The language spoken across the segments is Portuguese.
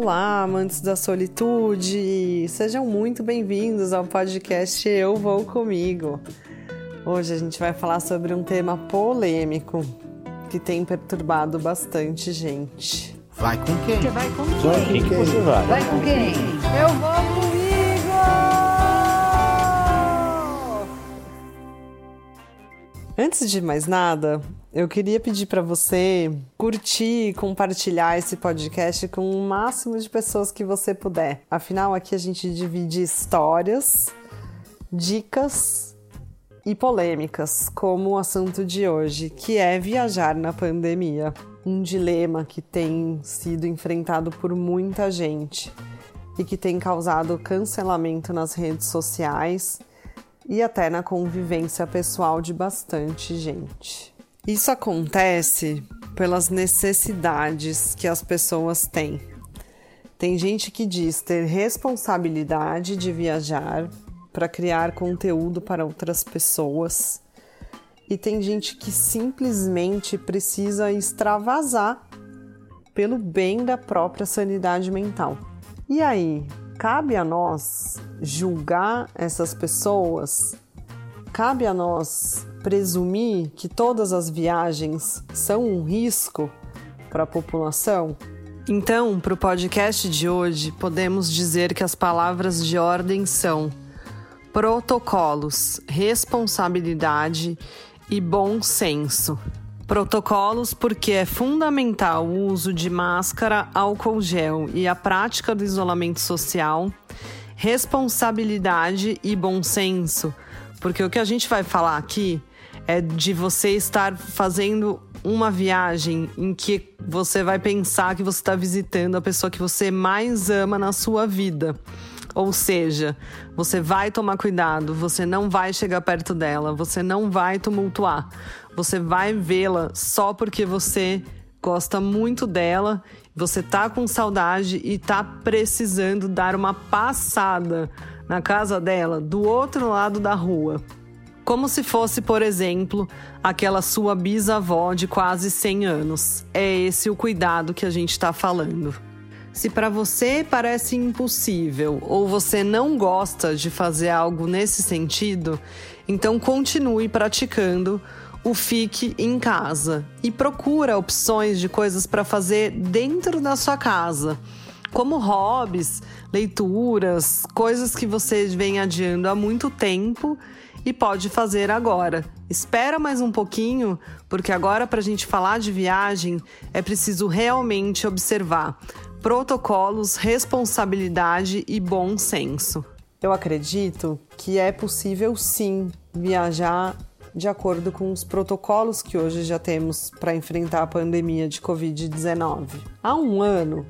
Olá, amantes da solitude! Sejam muito bem-vindos ao podcast Eu Vou Comigo. Hoje a gente vai falar sobre um tema polêmico que tem perturbado bastante gente. Vai com quem? Você vai com quem? Vai com quem? você vai? Vai com quem? Eu vou Antes de mais nada, eu queria pedir para você curtir e compartilhar esse podcast com o máximo de pessoas que você puder. Afinal, aqui a gente divide histórias, dicas e polêmicas, como o assunto de hoje, que é viajar na pandemia. Um dilema que tem sido enfrentado por muita gente e que tem causado cancelamento nas redes sociais e até na convivência pessoal de bastante gente. Isso acontece pelas necessidades que as pessoas têm. Tem gente que diz ter responsabilidade de viajar para criar conteúdo para outras pessoas, e tem gente que simplesmente precisa extravasar pelo bem da própria sanidade mental. E aí, cabe a nós julgar essas pessoas? Cabe a nós presumir que todas as viagens são um risco para a população? Então, para o podcast de hoje, podemos dizer que as palavras de ordem são protocolos, responsabilidade e bom senso. Protocolos porque é fundamental o uso de máscara, álcool gel e a prática do isolamento social. Responsabilidade e bom senso, porque o que a gente vai falar aqui é de você estar fazendo uma viagem em que você vai pensar que você está visitando a pessoa que você mais ama na sua vida. Ou seja, você vai tomar cuidado, você não vai chegar perto dela, você não vai tumultuar, você vai vê-la só porque você gosta muito dela, você tá com saudade e tá precisando dar uma passada na casa dela do outro lado da rua. Como se fosse, por exemplo, aquela sua bisavó de quase 100 anos. É esse o cuidado que a gente está falando. Se para você parece impossível ou você não gosta de fazer algo nesse sentido, então continue praticando o fique em casa e procura opções de coisas para fazer dentro da sua casa, como hobbies, leituras, coisas que você vem adiando há muito tempo e pode fazer agora. Espera mais um pouquinho, porque agora para a gente falar de viagem é preciso realmente observar protocolos, responsabilidade e bom senso. Eu acredito que é possível sim viajar de acordo com os protocolos que hoje já temos para enfrentar a pandemia de Covid-19. Há um ano,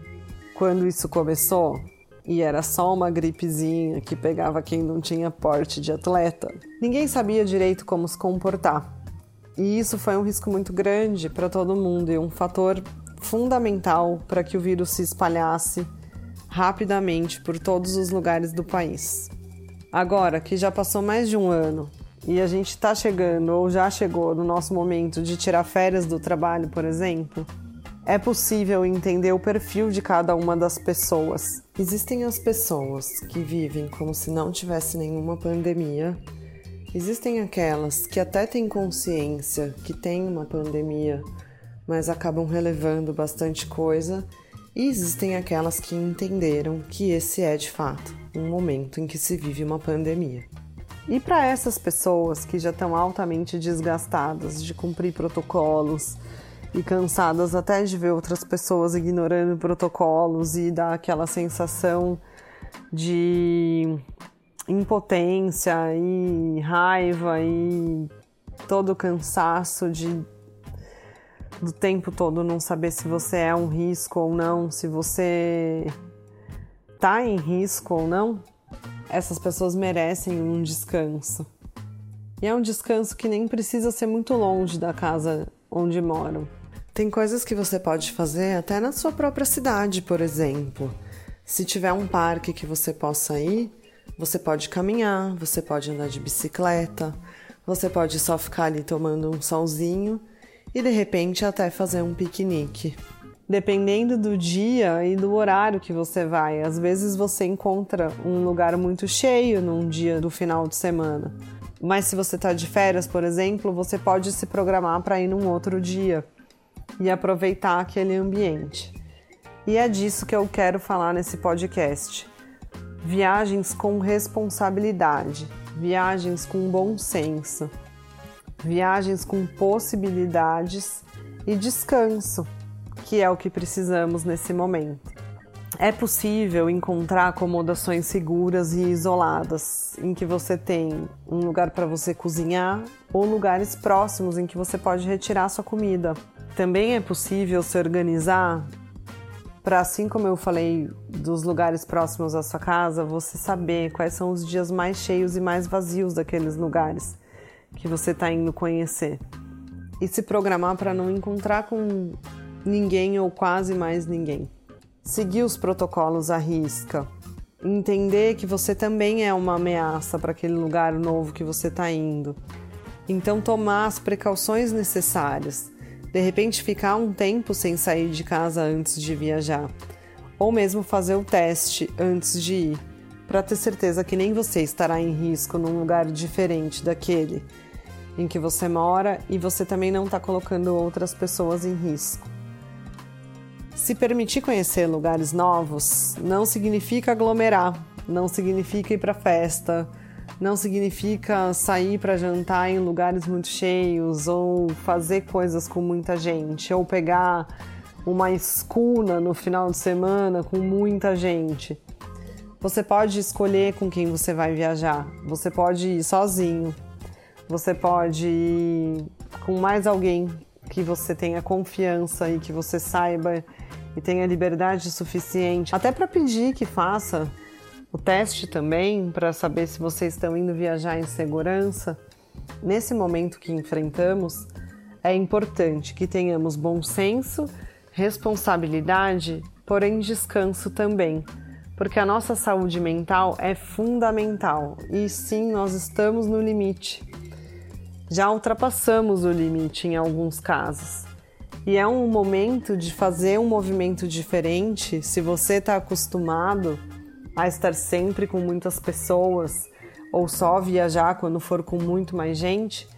quando isso começou, e era só uma gripezinha que pegava quem não tinha porte de atleta, ninguém sabia direito como se comportar. E isso foi um risco muito grande para todo mundo e um fator fundamental para que o vírus se espalhasse rapidamente por todos os lugares do país. Agora que já passou mais de um ano e a gente está chegando ou já chegou no nosso momento de tirar férias do trabalho, por exemplo, é possível entender o perfil de cada uma das pessoas. Existem as pessoas que vivem como se não tivesse nenhuma pandemia. Existem aquelas que até têm consciência que tem uma pandemia, mas acabam relevando bastante coisa, e existem aquelas que entenderam que esse é de fato um momento em que se vive uma pandemia. E para essas pessoas que já estão altamente desgastadas de cumprir protocolos e cansadas até de ver outras pessoas ignorando protocolos e dar aquela sensação de impotência e raiva e todo o cansaço de do tempo todo não saber se você é um risco ou não, se você tá em risco ou não, essas pessoas merecem um descanso. E é um descanso que nem precisa ser muito longe da casa onde moram. Tem coisas que você pode fazer até na sua própria cidade, por exemplo. Se tiver um parque que você possa ir, você pode caminhar, você pode andar de bicicleta, você pode só ficar ali tomando um solzinho e de repente até fazer um piquenique. Dependendo do dia e do horário que você vai. Às vezes você encontra um lugar muito cheio num dia do final de semana. Mas se você está de férias, por exemplo, você pode se programar para ir num outro dia e aproveitar aquele ambiente. E é disso que eu quero falar nesse podcast. Viagens com responsabilidade, viagens com bom senso, viagens com possibilidades e descanso, que é o que precisamos nesse momento. É possível encontrar acomodações seguras e isoladas, em que você tem um lugar para você cozinhar ou lugares próximos em que você pode retirar sua comida. Também é possível se organizar para, assim como eu falei dos lugares próximos à sua casa, você saber quais são os dias mais cheios e mais vazios daqueles lugares que você está indo conhecer. E se programar para não encontrar com ninguém ou quase mais ninguém seguir os protocolos à risca, entender que você também é uma ameaça para aquele lugar novo que você está indo. Então, tomar as precauções necessárias. De repente, ficar um tempo sem sair de casa antes de viajar, ou mesmo fazer o teste antes de ir, para ter certeza que nem você estará em risco num lugar diferente daquele em que você mora e você também não está colocando outras pessoas em risco. Se permitir conhecer lugares novos não significa aglomerar, não significa ir para festa, não significa sair para jantar em lugares muito cheios ou fazer coisas com muita gente ou pegar uma escuna no final de semana com muita gente. Você pode escolher com quem você vai viajar. Você pode ir sozinho. Você pode ir com mais alguém que você tenha confiança e que você saiba e tenha liberdade suficiente, até para pedir que faça o teste também, para saber se vocês estão indo viajar em segurança. Nesse momento que enfrentamos, é importante que tenhamos bom senso, responsabilidade, porém descanso também, porque a nossa saúde mental é fundamental e sim, nós estamos no limite. Já ultrapassamos o limite em alguns casos. E é um momento de fazer um movimento diferente. Se você está acostumado a estar sempre com muitas pessoas ou só viajar quando for com muito mais gente,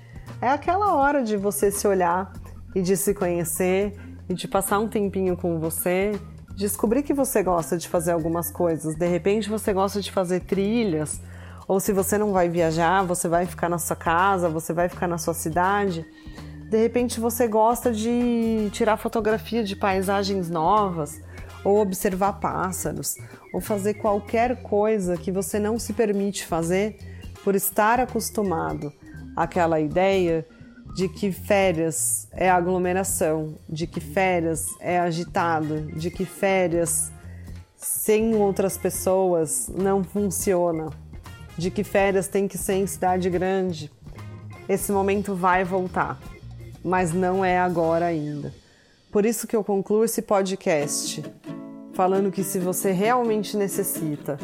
é aquela hora de você se olhar e de se conhecer e de passar um tempinho com você, descobrir que você gosta de fazer algumas coisas. De repente você gosta de fazer trilhas, ou se você não vai viajar, você vai ficar na sua casa, você vai ficar na sua cidade de repente você gosta de tirar fotografia de paisagens novas, ou observar pássaros, ou fazer qualquer coisa que você não se permite fazer por estar acostumado àquela ideia de que férias é aglomeração, de que férias é agitado, de que férias sem outras pessoas não funciona, de que férias tem que ser em cidade grande. Esse momento vai voltar mas não é agora ainda. Por isso que eu concluo esse podcast falando que se você realmente necessita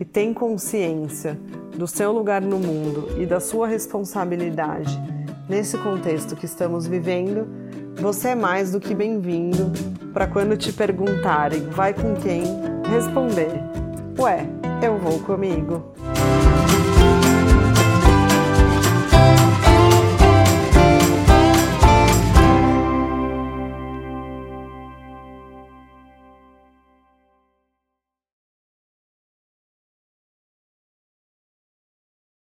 e tem consciência do seu lugar no mundo e da sua responsabilidade nesse contexto que estamos vivendo, você é mais do que bem-vindo para quando te perguntarem vai com quem, responder: Ué, eu vou comigo.